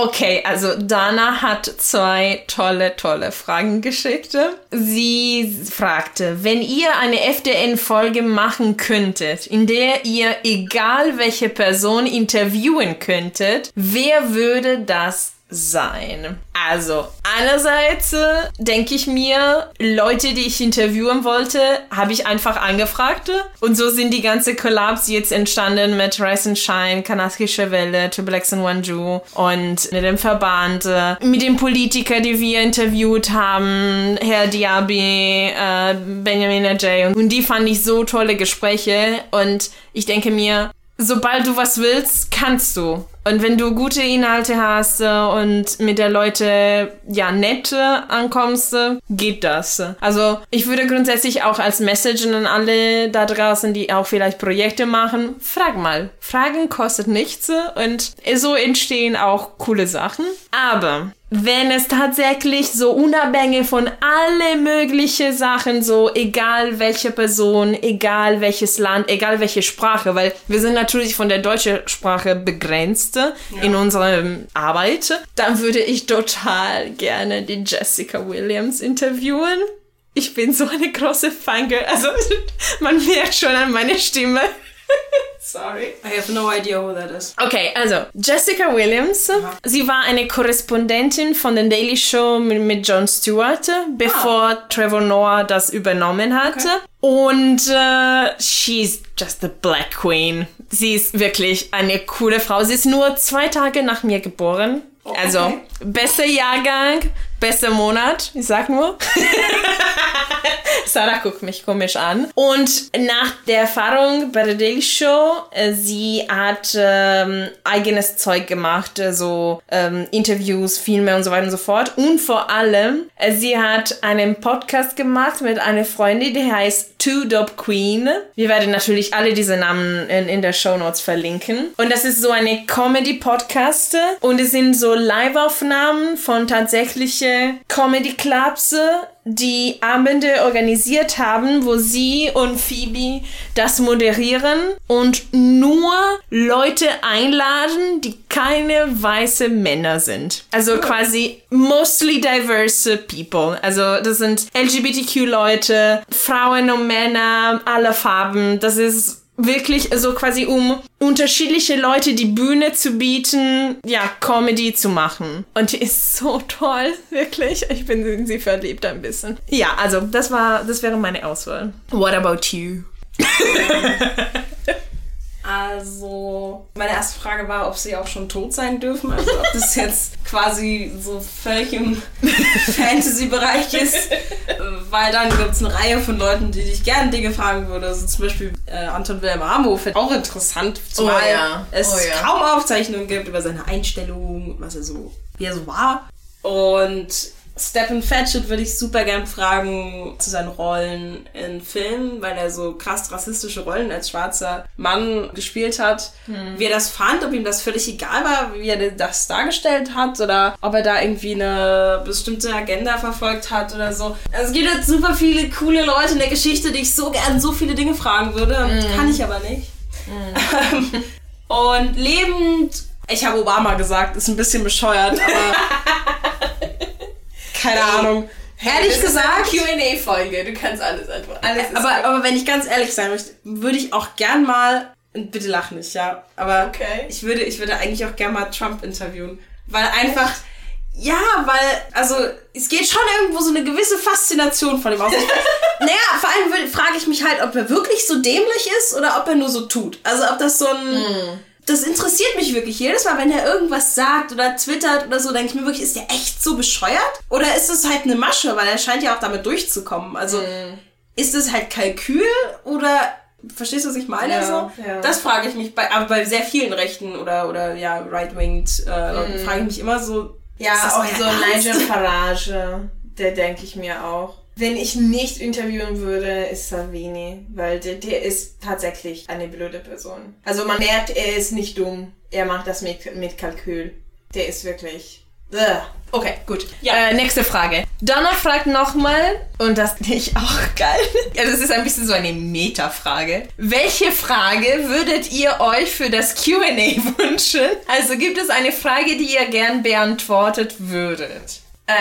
Okay, also Dana hat zwei tolle, tolle Fragen geschickt. Sie fragte, wenn ihr eine FDN-Folge machen könntet, in der ihr egal welche Person interviewen könntet, wer würde das sein. Also, einerseits äh, denke ich mir, Leute, die ich interviewen wollte, habe ich einfach angefragt. Und so sind die ganze Collabs jetzt entstanden mit Rise and Shine, Kanaskische Welle, Triple X and Wanju und mit dem Verband, äh, mit den Politikern, die wir interviewt haben, Herr Diaby, äh, Benjamin Ajay. Und die fand ich so tolle Gespräche. Und ich denke mir, sobald du was willst, kannst du. Und wenn du gute Inhalte hast äh, und mit der Leute ja nett ankommst, äh, geht das. Also ich würde grundsätzlich auch als Message an alle da draußen, die auch vielleicht Projekte machen, frag mal. Fragen kostet nichts und so entstehen auch coole Sachen. Aber wenn es tatsächlich so unabhängig von alle möglichen Sachen, so egal welche Person, egal welches Land, egal welche Sprache, weil wir sind natürlich von der deutschen Sprache begrenzt ja. in unserer Arbeit, dann würde ich total gerne die Jessica Williams interviewen. Ich bin so eine große Fangirl, also man merkt schon an meiner Stimme. Sorry. I have no idea who that is. Okay, also Jessica Williams. Aha. Sie war eine Korrespondentin von The Daily Show mit, mit Jon Stewart, bevor ah. Trevor Noah das übernommen hatte. Okay. Und äh, she's just the Black Queen. Sie ist wirklich eine coole Frau. Sie ist nur zwei Tage nach mir geboren. Oh, okay. Also, bester Jahrgang, bester Monat, ich sag nur. Sarah guckt mich komisch an. Und nach der Erfahrung bei der Daily Show, äh, sie hat ähm, eigenes Zeug gemacht, äh, so ähm, Interviews, Filme und so weiter und so fort. Und vor allem, äh, sie hat einen Podcast gemacht mit einer Freundin, die heißt Two Dope Queen. Wir werden natürlich alle diese Namen in, in der Show Notes verlinken. Und das ist so eine Comedy-Podcast und es sind so Live-Aufnahmen von tatsächlichen Comedy-Clubs die Abende organisiert haben, wo sie und Phoebe das moderieren und nur Leute einladen, die keine weiße Männer sind. Also quasi mostly diverse people. Also das sind LGBTQ-Leute, Frauen und Männer aller Farben. Das ist wirklich so quasi um unterschiedliche Leute die Bühne zu bieten, ja, Comedy zu machen. Und die ist so toll, wirklich. Ich bin in sie verliebt ein bisschen. Ja, also das war, das wäre meine Auswahl. What about you? Also, meine erste Frage war, ob sie auch schon tot sein dürfen. Also, ob das jetzt quasi so völlig im Fantasy-Bereich ist. Weil dann gibt es eine Reihe von Leuten, die dich gerne Dinge fragen würden. Also, zum Beispiel äh, Anton Wilhelm Amo finde ich auch interessant, zumal oh ja. es oh ja. kaum Aufzeichnungen gibt über seine Einstellung, was er so, wie er so war. Und Stephen Fetchit würde ich super gern fragen zu seinen Rollen in Filmen, weil er so krass rassistische Rollen als schwarzer Mann gespielt hat. Hm. Wie er das fand, ob ihm das völlig egal war, wie er das dargestellt hat oder ob er da irgendwie eine bestimmte Agenda verfolgt hat oder so. Also es gibt halt super viele coole Leute in der Geschichte, die ich so gern so viele Dinge fragen würde. Hm. Kann ich aber nicht. Hm. Und lebend, ich habe Obama gesagt, ist ein bisschen bescheuert, aber keine Ahnung. Ehrlich das gesagt. QA-Folge, du kannst alles antworten. Alles aber, aber wenn ich ganz ehrlich sein möchte, würde ich auch gern mal. Bitte lach nicht, ja. Aber okay. ich, würde, ich würde eigentlich auch gern mal Trump interviewen. Weil einfach. Echt? Ja, weil, also, es geht schon irgendwo so eine gewisse Faszination von ihm aus. naja, vor allem frage ich mich halt, ob er wirklich so dämlich ist oder ob er nur so tut. Also, ob das so ein. Mm das interessiert mich wirklich. Jedes Mal, wenn er irgendwas sagt oder twittert oder so, denke ich mir wirklich, ist der echt so bescheuert? Oder ist es halt eine Masche? Weil er scheint ja auch damit durchzukommen. Also, mm. ist es halt Kalkül oder Verstehst du, was ich meine? Ja, so? Ja. Das frage ich mich bei, aber bei sehr vielen Rechten oder, oder ja, right-winged äh, Leuten mm. frage ich mich immer so. Ja, auch so Nigel Farage, der denke ich mir auch. Wenn ich nicht interviewen würde, ist Salvini, weil der, der ist tatsächlich eine blöde Person. Also man merkt, er ist nicht dumm. Er macht das mit, mit Kalkül. Der ist wirklich Okay, gut. Ja. Äh, nächste Frage. Donna fragt nochmal, und das finde ich auch geil. Ja, das ist ein bisschen so eine Meta-Frage. Welche Frage würdet ihr euch für das QA wünschen? Also gibt es eine Frage, die ihr gern beantwortet würdet? Äh,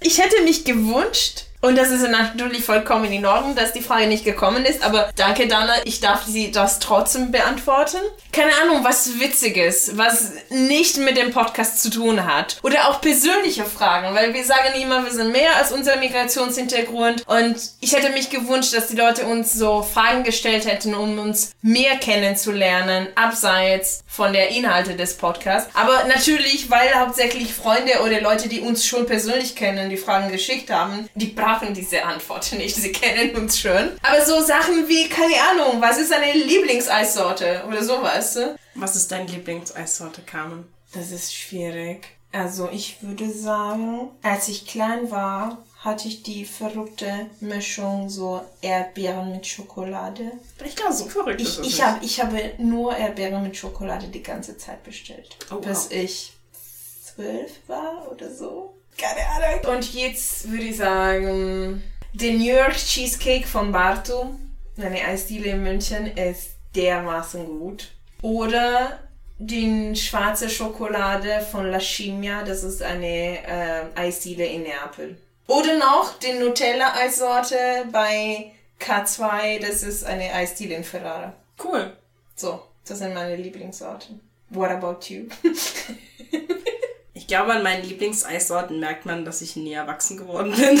ich hätte mich gewünscht, und das ist natürlich vollkommen in Ordnung, dass die Frage nicht gekommen ist, aber danke Dana, ich darf sie das trotzdem beantworten. Keine Ahnung, was Witziges, was nicht mit dem Podcast zu tun hat. Oder auch persönliche Fragen, weil wir sagen immer, wir sind mehr als unser Migrationshintergrund und ich hätte mich gewünscht, dass die Leute uns so Fragen gestellt hätten, um uns mehr kennenzulernen, abseits von der Inhalte des Podcasts. Aber natürlich, weil hauptsächlich Freunde oder Leute, die uns schon persönlich kennen, die Fragen geschickt haben, die brauchen diese Antwort nicht. Sie kennen uns schon. Aber so Sachen wie, keine Ahnung, was ist deine Lieblingseissorte oder sowas? Was ist deine Lieblingseissorte, Carmen? Das ist schwierig. Also ich würde sagen, als ich klein war, hatte ich die verrückte Mischung so Erdbeeren mit Schokolade. Ich glaube, so verrückt ich, ist ich, hab, ich habe nur Erdbeeren mit Schokolade die ganze Zeit bestellt. Oh, bis wow. ich zwölf war oder so. Keine Ahnung. Und jetzt würde ich sagen, der New York Cheesecake von Bartu, eine Eisdiele in München, ist dermaßen gut. Oder die schwarze Schokolade von La Scimmia, das ist eine äh, Eisdiele in Neapel. Oder noch die Nutella-Eissorte bei K2, das ist eine Eisdiele in Ferrara. Cool. So, das sind meine Lieblingssorten. What about you? Ich glaube, an meinen Lieblingseissorten merkt man, dass ich nie erwachsen geworden bin.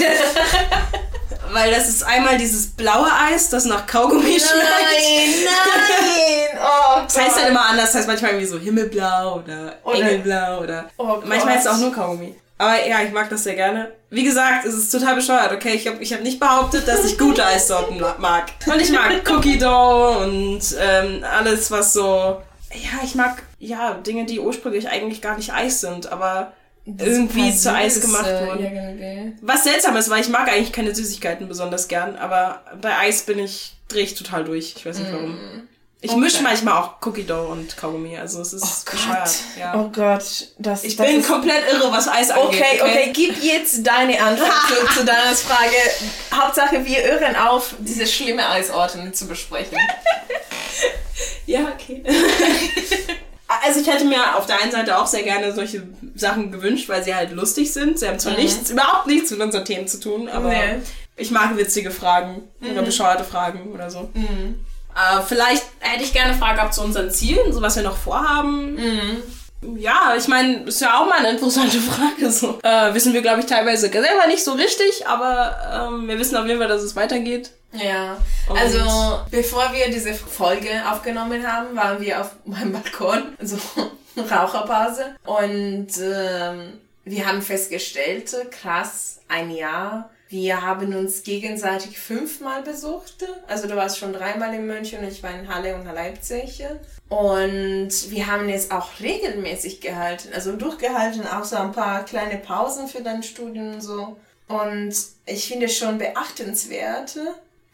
Weil das ist einmal dieses blaue Eis, das nach Kaugummi schmeckt. Nein, nein! Oh das heißt halt immer anders. Das heißt manchmal irgendwie so Himmelblau oder, oder Engelblau oder oh manchmal ist es auch nur Kaugummi. Aber ja, ich mag das sehr gerne. Wie gesagt, es ist total bescheuert, okay? Ich habe ich hab nicht behauptet, dass ich gute Eissorten mag. Und ich mag Cookie Dough und ähm, alles, was so ja, ich mag ja Dinge, die ursprünglich eigentlich gar nicht Eis sind, aber das irgendwie zu Eis gemacht wurden. Ja, Was seltsam ist, weil ich mag eigentlich keine Süßigkeiten besonders gern, aber bei Eis bin ich drehe ich total durch. Ich weiß nicht warum. Mm. Ich okay. mische manchmal auch Cookie Dough und Kaugummi, also es ist oh bescheuert. Ja. Oh Gott, das Ich das bin komplett irre, was Eis angeht. Okay, okay, okay, gib jetzt deine Antwort zu, zu deiner Frage. Hauptsache, wir hören auf, diese schlimme Eisorten zu besprechen. ja, okay. Also ich hätte mir auf der einen Seite auch sehr gerne solche Sachen gewünscht, weil sie halt lustig sind. Sie haben zwar mhm. nichts, überhaupt nichts mit unseren Themen zu tun, aber nee. ich mag witzige Fragen mhm. oder bescheuerte Fragen oder so. Mhm. Äh, vielleicht hätte ich gerne eine Frage ab zu unseren Zielen, so was wir noch vorhaben. Mhm. Ja, ich meine, ist ja auch mal eine interessante Frage. So. Äh, wissen wir, glaube ich, teilweise selber nicht so richtig, aber ähm, wir wissen auf jeden Fall, dass es weitergeht. Ja, und also bevor wir diese Folge aufgenommen haben, waren wir auf meinem Balkon, so Raucherpause. Und ähm, wir haben festgestellt, krass, ein Jahr. Wir haben uns gegenseitig fünfmal besucht. Also du warst schon dreimal in München und ich war in Halle und Leipzig. Und wir haben jetzt auch regelmäßig gehalten, also durchgehalten, auch so ein paar kleine Pausen für dein Studium und so. Und ich finde es schon beachtenswert,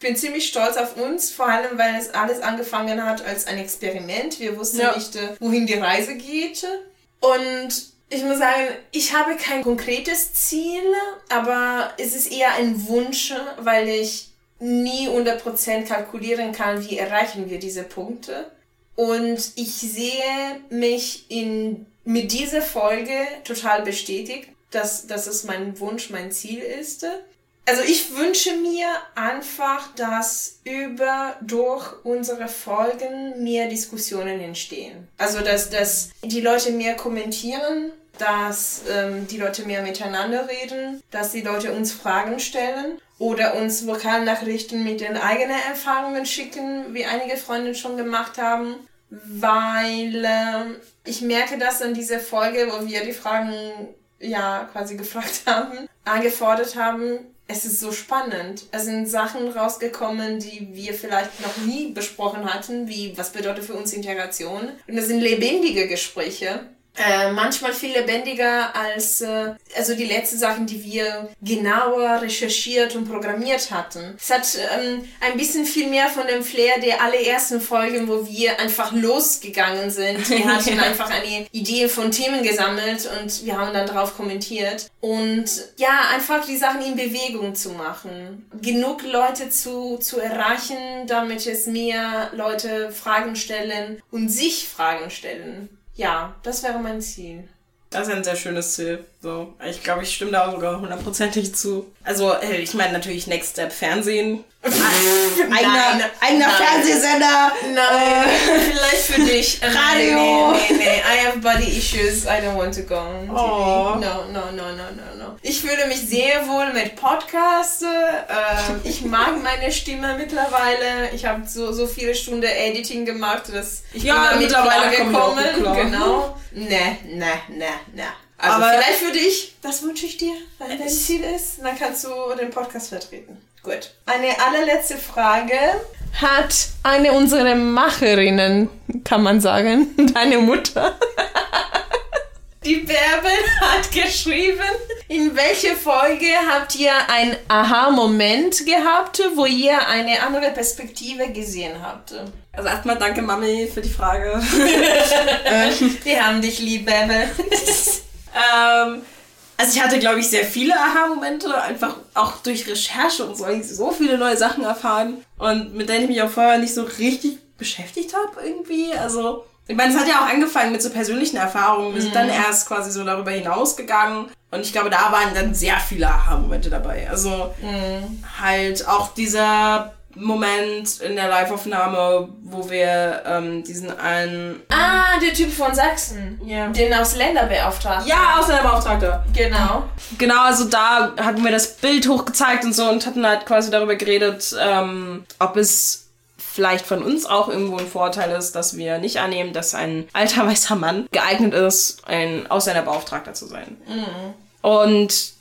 bin ziemlich stolz auf uns, vor allem weil es alles angefangen hat als ein Experiment. Wir wussten ja. nicht, äh, wohin die Reise geht. Und ich muss sagen, ich habe kein konkretes Ziel, aber es ist eher ein Wunsch, weil ich nie 100% kalkulieren kann, wie erreichen wir diese Punkte. Und ich sehe mich in, mit dieser Folge total bestätigt, dass, dass es mein Wunsch, mein Ziel ist. Also ich wünsche mir einfach, dass über durch unsere Folgen mehr Diskussionen entstehen. Also dass, dass die Leute mehr kommentieren, dass ähm, die Leute mehr miteinander reden, dass die Leute uns Fragen stellen oder uns Vokalnachrichten mit den eigenen Erfahrungen schicken, wie einige Freunde schon gemacht haben. weil äh, ich merke das in dieser Folge, wo wir die Fragen ja quasi gefragt haben, angefordert haben, es ist so spannend. Es sind Sachen rausgekommen, die wir vielleicht noch nie besprochen hatten, wie was bedeutet für uns Integration. Und das sind lebendige Gespräche. Äh, manchmal viel lebendiger als äh, also die letzten Sachen, die wir genauer recherchiert und programmiert hatten. Es hat ähm, ein bisschen viel mehr von dem Flair der allerersten Folgen, wo wir einfach losgegangen sind. Wir hatten einfach eine Idee von Themen gesammelt und wir haben dann darauf kommentiert. Und ja, einfach die Sachen in Bewegung zu machen. Genug Leute zu, zu erreichen, damit es mehr Leute Fragen stellen und sich Fragen stellen. Ja, das wäre mein Ziel. Das ist ein sehr schönes Ziel. So, ich glaube, ich stimme da sogar hundertprozentig zu. Also, ich meine natürlich Next Step Fernsehen. eigener, eigener Fernsehsender. Nein, äh, vielleicht für dich. Radio. Nee, nee, nee, I have body issues. I don't want to go on TV. Oh. No, no, no, no, no, no. Ich fühle mich sehr wohl mit Podcasts. Äh, ich mag meine Stimme mittlerweile. Ich habe so, so viele Stunden Editing gemacht, dass ich ja, bin mittlerweile gekommen. Genau. Ne, ne, ne, ne. Also Aber vielleicht für dich, das wünsche ich dir, wenn dein Ziel ist, dann kannst du den Podcast vertreten. Gut. Eine allerletzte Frage hat eine unserer Macherinnen, kann man sagen, deine Mutter. Die Bärbel hat geschrieben, in welcher Folge habt ihr einen Aha-Moment gehabt, wo ihr eine andere Perspektive gesehen habt? Also erstmal danke Mami für die Frage. Wir haben dich lieb, Bärbel. Ähm, also ich hatte, glaube ich, sehr viele Aha-Momente, einfach auch durch Recherche und so, ich so viele neue Sachen erfahren und mit denen ich mich auch vorher nicht so richtig beschäftigt habe irgendwie. Also ich meine, es hat ja auch angefangen mit so persönlichen Erfahrungen. Wir sind dann mhm. erst quasi so darüber hinausgegangen. Und ich glaube, da waren dann sehr viele Aha-Momente dabei. Also mhm. halt auch dieser Moment in der Live-Aufnahme, wo wir ähm, diesen einen. Ah, der Typ von Sachsen. Ja. Den Ausländerbeauftragten. Ja, Ausländerbeauftragter. Genau. Genau, also da hatten wir das Bild hochgezeigt und so und hatten halt quasi darüber geredet, ähm, ob es vielleicht von uns auch irgendwo ein Vorteil ist, dass wir nicht annehmen, dass ein alter weißer Mann geeignet ist, ein Ausländerbeauftragter zu sein. Mhm. Und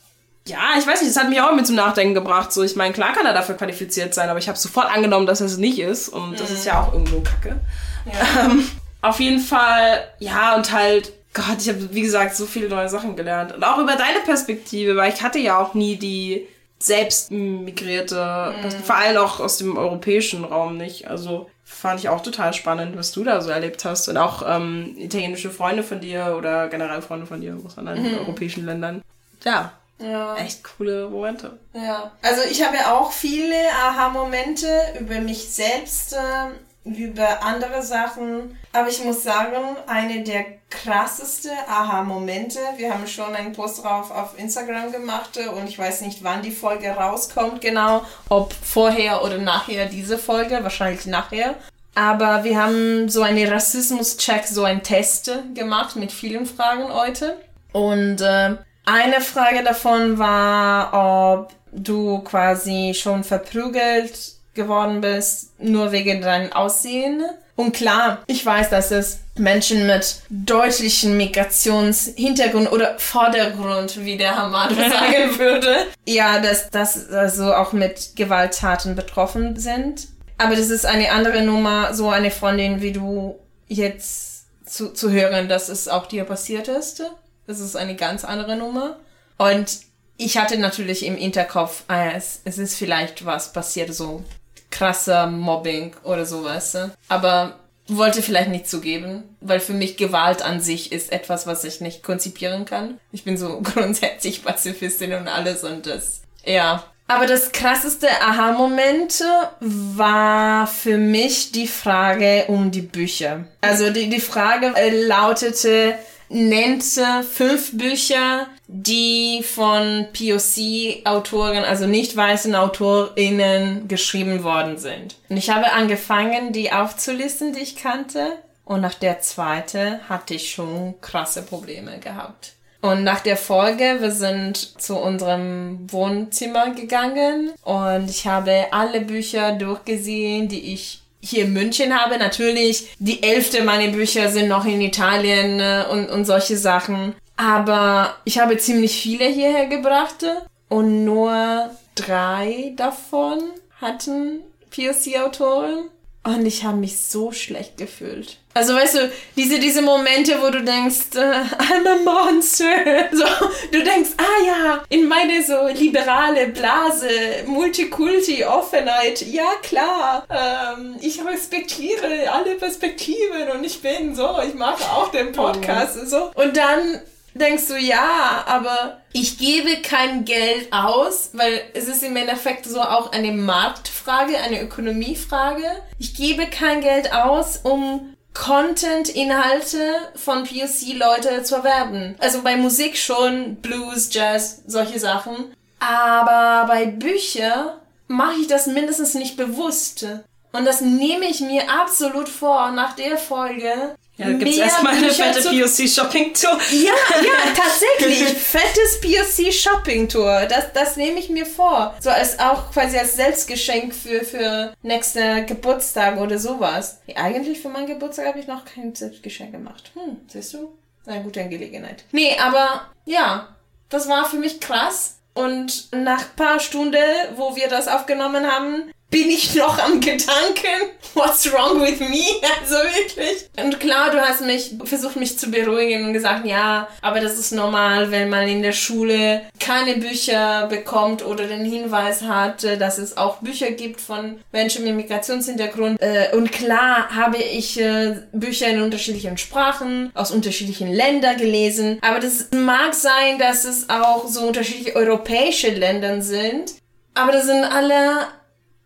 ja, ich weiß nicht, das hat mich auch mit zum Nachdenken gebracht. So, ich meine, klar kann er dafür qualifiziert sein, aber ich habe sofort angenommen, dass er es nicht ist. Und das ist ja auch irgendwo Kacke. Ja. Ähm, auf jeden Fall, ja, und halt, Gott, ich habe, wie gesagt, so viele neue Sachen gelernt. Und auch über deine Perspektive, weil ich hatte ja auch nie die selbst migrierte, mhm. vor allem auch aus dem europäischen Raum nicht. Also fand ich auch total spannend, was du da so erlebt hast. Und auch ähm, italienische Freunde von dir oder generell Freunde von dir aus anderen mhm. europäischen Ländern. Ja, ja. Echt coole Momente. Ja. Also ich habe auch viele Aha-Momente über mich selbst, äh, über andere Sachen. Aber ich muss sagen, eine der krasseste Aha-Momente, wir haben schon einen Post drauf auf Instagram gemacht äh, und ich weiß nicht, wann die Folge rauskommt genau, ob vorher oder nachher diese Folge, wahrscheinlich nachher. Aber wir haben so einen Rassismus-Check, so einen Test gemacht mit vielen Fragen heute. Und äh, eine Frage davon war, ob du quasi schon verprügelt geworden bist, nur wegen deinem Aussehen. Und klar, ich weiß, dass es Menschen mit deutlichen Migrationshintergrund oder Vordergrund, wie der Hamad sagen würde, ja, dass das also auch mit Gewalttaten betroffen sind. Aber das ist eine andere Nummer, so eine Freundin wie du jetzt zu, zu hören, dass es auch dir passiert ist. Das ist eine ganz andere Nummer. Und ich hatte natürlich im Hinterkopf, ah, es, es ist vielleicht was passiert, so krasser Mobbing oder sowas. Aber wollte vielleicht nicht zugeben, weil für mich Gewalt an sich ist etwas, was ich nicht konzipieren kann. Ich bin so grundsätzlich Pazifistin und alles und das, ja. Aber das krasseste Aha-Moment war für mich die Frage um die Bücher. Also die, die Frage äh, lautete, nennt fünf Bücher, die von POC-Autoren, also nicht weißen AutorInnen geschrieben worden sind. Und ich habe angefangen, die aufzulisten, die ich kannte. Und nach der zweite hatte ich schon krasse Probleme gehabt. Und nach der Folge, wir sind zu unserem Wohnzimmer gegangen und ich habe alle Bücher durchgesehen, die ich hier in München habe. Natürlich, die Hälfte meiner Bücher sind noch in Italien äh, und, und solche Sachen. Aber ich habe ziemlich viele hierher gebracht und nur drei davon hatten POC-Autoren. Und ich habe mich so schlecht gefühlt. Also weißt du, diese, diese Momente, wo du denkst, äh, I'm a monster. So, du denkst, ah ja, in meine so liberale Blase, Multikulti, Offenheit, ja klar, ähm, ich respektiere alle Perspektiven und ich bin so, ich mache auch den Podcast und so. Und dann denkst du, ja, aber ich gebe kein Geld aus, weil es ist im Endeffekt so auch eine Marktfrage, eine Ökonomiefrage. Ich gebe kein Geld aus, um Content, Inhalte von POC-Leute zu erwerben. Also bei Musik schon, Blues, Jazz, solche Sachen. Aber bei Büchern mache ich das mindestens nicht bewusst. Und das nehme ich mir absolut vor, nach der Folge ja, da gibt es erstmal eine fette POC-Shopping-Tour. Ja, ja, tatsächlich. fettes POC-Shopping-Tour. Das, das nehme ich mir vor. So als auch quasi als Selbstgeschenk für, für nächste Geburtstag oder sowas. Eigentlich für meinen Geburtstag habe ich noch kein Selbstgeschenk gemacht. Hm, siehst du? Eine gute Gelegenheit. Nee, aber ja, das war für mich krass. Und nach paar Stunden, wo wir das aufgenommen haben, bin ich noch am Gedanken, what's wrong with me? Also wirklich. Und klar, du hast mich versucht, mich zu beruhigen und gesagt, ja, aber das ist normal, wenn man in der Schule keine Bücher bekommt oder den Hinweis hat, äh, dass es auch Bücher gibt von Menschen mit Migrationshintergrund. Äh, und klar habe ich äh, Bücher in unterschiedlichen Sprachen, aus unterschiedlichen Ländern gelesen. Aber das mag sein, dass es auch so unterschiedliche europäische Länder sind. Aber das sind alle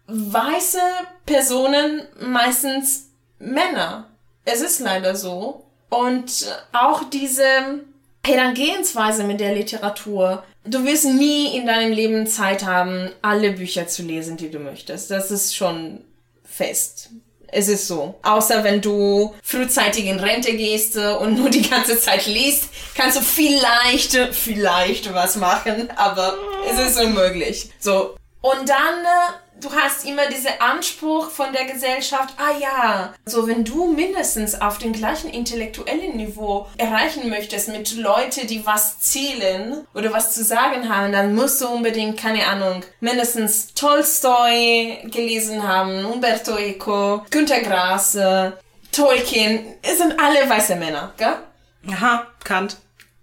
weiße Personen meistens Männer. Es ist leider so. Und auch diese Herangehensweise mit der Literatur. Du wirst nie in deinem Leben Zeit haben, alle Bücher zu lesen, die du möchtest. Das ist schon fest. Es ist so. Außer wenn du frühzeitig in Rente gehst und nur die ganze Zeit liest, kannst du vielleicht, vielleicht was machen, aber es ist unmöglich. So. Und dann du hast immer diesen Anspruch von der Gesellschaft, ah ja, so wenn du mindestens auf dem gleichen intellektuellen Niveau erreichen möchtest mit Leuten, die was zählen oder was zu sagen haben, dann musst du unbedingt, keine Ahnung, mindestens Tolstoi gelesen haben, Umberto Eco, Günter Grass, Tolkien, es sind alle weiße Männer, gell? Aha, Kant.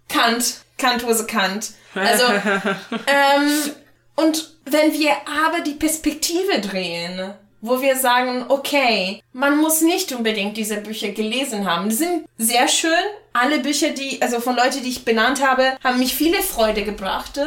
Kant, Kant was a Kant. Also, ähm, und wenn wir aber die Perspektive drehen, wo wir sagen, okay, man muss nicht unbedingt diese Bücher gelesen haben. Die sind sehr schön. Alle Bücher, die, also von Leuten, die ich benannt habe, haben mich viele Freude gebracht.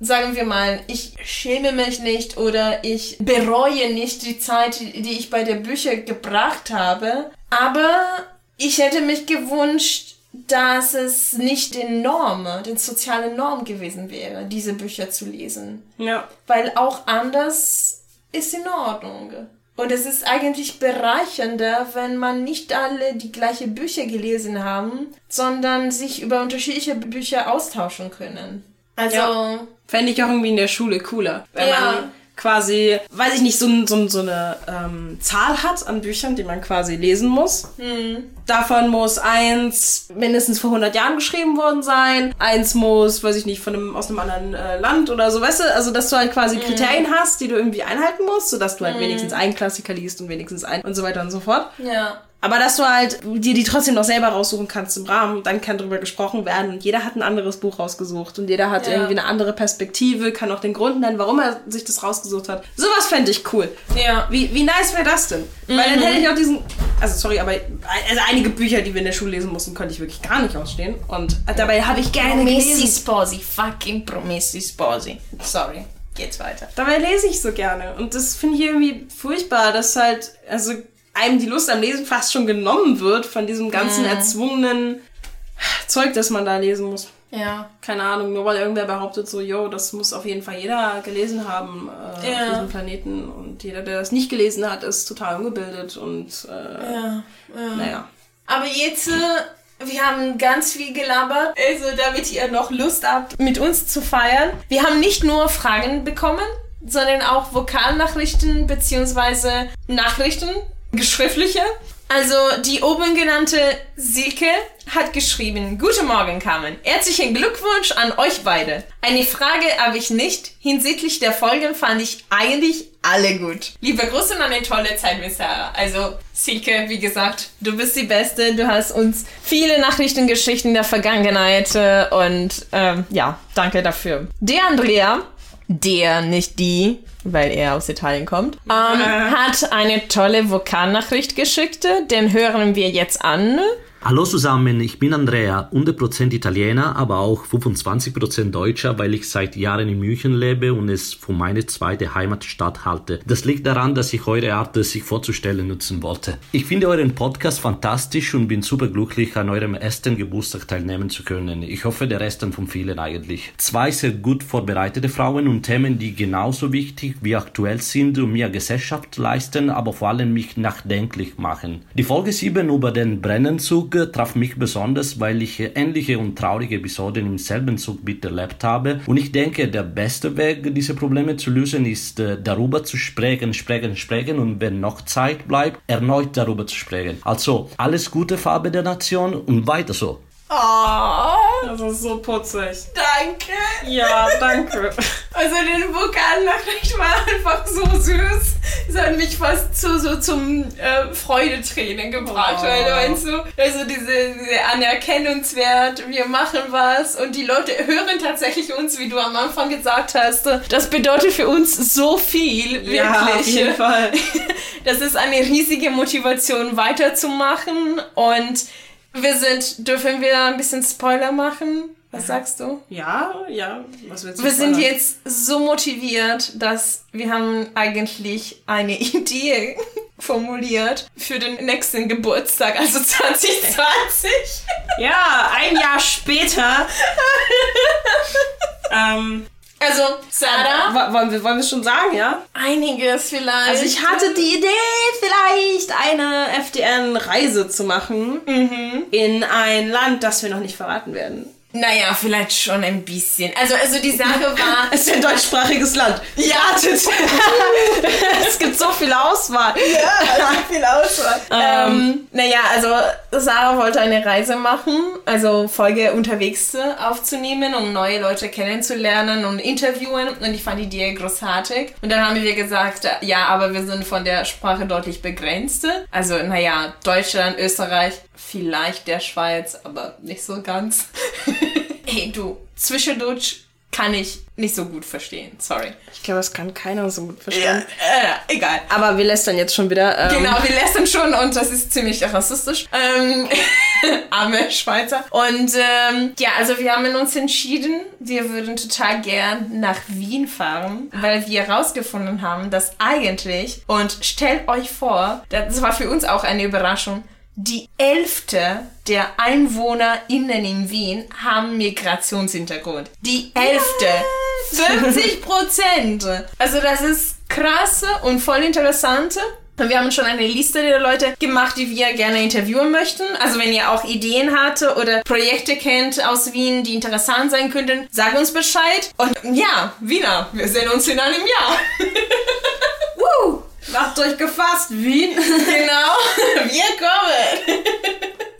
Sagen wir mal, ich schäme mich nicht oder ich bereue nicht die Zeit, die ich bei der Bücher gebracht habe. Aber ich hätte mich gewünscht, dass es nicht den Norm, den sozialen Norm gewesen wäre, diese Bücher zu lesen. Ja. Weil auch anders ist in Ordnung. Und es ist eigentlich bereichernder, wenn man nicht alle die gleiche Bücher gelesen haben, sondern sich über unterschiedliche Bücher austauschen können. Also. Ja. Fände ich auch irgendwie in der Schule cooler. Wenn ja. man quasi, weiß ich nicht, so, so, so eine ähm, Zahl hat an Büchern, die man quasi lesen muss. Hm. Davon muss eins mindestens vor 100 Jahren geschrieben worden sein. Eins muss, weiß ich nicht, von einem, aus einem anderen äh, Land oder so, weißt du? Also, dass du halt quasi hm. Kriterien hast, die du irgendwie einhalten musst, sodass du halt hm. wenigstens einen Klassiker liest und wenigstens einen und so weiter und so fort. Ja. Aber dass du halt dir die trotzdem noch selber raussuchen kannst im Rahmen, dann kann drüber gesprochen werden und jeder hat ein anderes Buch rausgesucht und jeder hat ja. irgendwie eine andere Perspektive, kann auch den Grund nennen, warum er sich das rausgesucht hat. Sowas fände ich cool. Ja. Wie, wie nice wäre das denn? Mhm. Weil dann hätte ich auch diesen, also sorry, aber also einige Bücher, die wir in der Schule lesen mussten, konnte ich wirklich gar nicht ausstehen und dabei habe ich gerne Promessi gelesen. Sposi, fucking Promessi Sposi. Sorry. Geht's weiter. Dabei lese ich so gerne und das finde ich irgendwie furchtbar, dass halt, also einem die Lust am Lesen fast schon genommen wird von diesem ganzen mhm. erzwungenen Zeug, das man da lesen muss. Ja. Keine Ahnung, nur weil irgendwer behauptet so, yo, das muss auf jeden Fall jeder gelesen haben äh, ja. auf diesem Planeten und jeder, der das nicht gelesen hat, ist total ungebildet und äh, ja. ja. naja. Aber jetzt, äh, wir haben ganz viel gelabert, also damit ihr noch Lust habt, mit uns zu feiern. Wir haben nicht nur Fragen bekommen, sondern auch Vokalnachrichten beziehungsweise Nachrichten geschriftliche. Also die oben genannte Silke hat geschrieben, Guten Morgen, Carmen. Herzlichen Glückwunsch an euch beide. Eine Frage habe ich nicht. Hinsichtlich der Folgen fand ich eigentlich alle gut. Liebe Grüße und eine tolle Zeit mit Sarah. Also Silke, wie gesagt, du bist die Beste. Du hast uns viele Nachrichtengeschichten der Vergangenheit äh, und ähm, ja, danke dafür. Der Andrea der, nicht die, weil er aus Italien kommt, ähm, hat eine tolle Vokalnachricht geschickt. Den hören wir jetzt an. Hallo zusammen, ich bin Andrea, 100% Italiener, aber auch 25% Deutscher, weil ich seit Jahren in München lebe und es für meine zweite Heimatstadt halte. Das liegt daran, dass ich eure Art, sich vorzustellen, nutzen wollte. Ich finde euren Podcast fantastisch und bin super glücklich, an eurem ersten Geburtstag teilnehmen zu können. Ich hoffe, der Rest von vielen eigentlich. Zwei sehr gut vorbereitete Frauen und Themen, die genauso wichtig wie aktuell sind und mir Gesellschaft leisten, aber vor allem mich nachdenklich machen. Die Folge 7 über den Brennenzug traf mich besonders, weil ich ähnliche und traurige Episoden im selben Zug miterlebt habe. Und ich denke, der beste Weg, diese Probleme zu lösen, ist äh, darüber zu sprechen, sprechen, sprechen und wenn noch Zeit bleibt, erneut darüber zu sprechen. Also alles Gute Farbe der Nation und weiter so. Oh, Das ist so putzig. danke. Ja, danke. Also den Vokalnachricht war einfach so süß. Es hat mich fast zu, so zum äh, Freudetränen gebracht, Oh. weil du meinst so, also diese, diese Anerkennungswert, wir machen was und die Leute hören tatsächlich uns, wie du am Anfang gesagt hast. Das bedeutet für uns so viel, wirklich. Ja, auf jeden Fall. Das ist eine riesige Motivation weiterzumachen und wir sind, dürfen wir ein bisschen Spoiler machen? Was sagst du? Ja, ja. Was willst du Wir sind jetzt so motiviert, dass wir haben eigentlich eine Idee formuliert für den nächsten Geburtstag, also 2020. Ja, ein Jahr später. ähm, Also, Sarah, wo- wollen wir, wollen wir es schon sagen, ja? einiges vielleicht. Also ich hatte die Idee, vielleicht eine FDN-Reise zu machen in ein Land, das wir noch nicht verraten werden. Naja, vielleicht schon ein bisschen. Also, also die Sache war. Es ist ein deutschsprachiges Land. ja, es gibt so viel Auswahl. viel Auswahl. Ähm, naja, also Sarah wollte eine Reise machen, also Folge unterwegs aufzunehmen, um neue Leute kennenzulernen und interviewen. Und ich fand die Idee großartig. Und dann haben wir gesagt, ja, aber wir sind von der Sprache deutlich begrenzt. Also, naja, Deutschland, Österreich, vielleicht der Schweiz, aber nicht so ganz. hey, du, Zwischendurch kann ich nicht so gut verstehen. Sorry. Ich glaube, das kann keiner so gut verstehen. äh, egal. Aber wir lästern jetzt schon wieder. Ähm, Genau, wir lästern schon und das ist ziemlich rassistisch. Ähm, arme Schweizer. Und ähm, ja, also wir haben uns entschieden, wir würden total gern nach Wien fahren, weil wir herausgefunden haben, dass eigentlich, und stellt euch vor, das war für uns auch eine Überraschung, die Hälfte der EinwohnerInnen in Wien haben Migrationshintergrund. Die Hälfte. 50 Prozent. Also das ist krass und voll interessant. Und wir haben schon eine Liste der Leute gemacht, die wir gerne interviewen möchten. Also wenn ihr auch Ideen habt oder Projekte kennt aus Wien, die interessant sein könnten, sagt uns Bescheid. Und ja, Wiener, wir sehen uns in einem Jahr. Macht euch gefasst, Wien. Genau, wir kommen.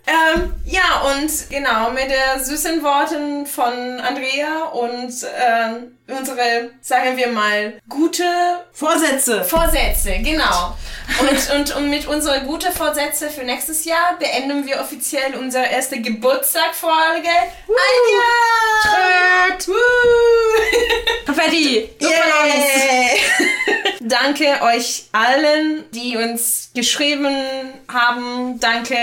ähm, ja, und genau, mit der süßen Worten von Andrea und ähm, unsere, sagen wir mal, gute Vorsätze. Vorsätze, genau. Und, und, und mit unseren guten Vorsätze für nächstes Jahr beenden wir offiziell unsere erste Geburtstagfolge. Ein Jahr! Woo! Konfetti. Danke euch allen, die uns geschrieben haben. Danke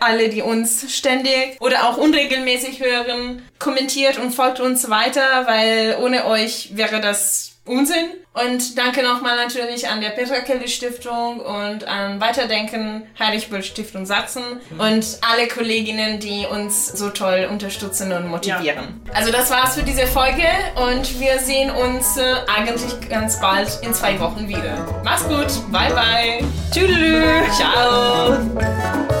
alle, die uns ständig oder auch unregelmäßig hören. Kommentiert und folgt uns weiter, weil ohne euch wäre das Unsinn. Und danke nochmal natürlich an der Petra Kelly Stiftung und an Weiterdenken Heiligbild Stiftung Sachsen und alle Kolleginnen, die uns so toll unterstützen und motivieren. Also das war's für diese Folge und wir sehen uns äh, eigentlich ganz bald in zwei Wochen wieder. Mach's gut, bye bye, Tschüdelü. ciao.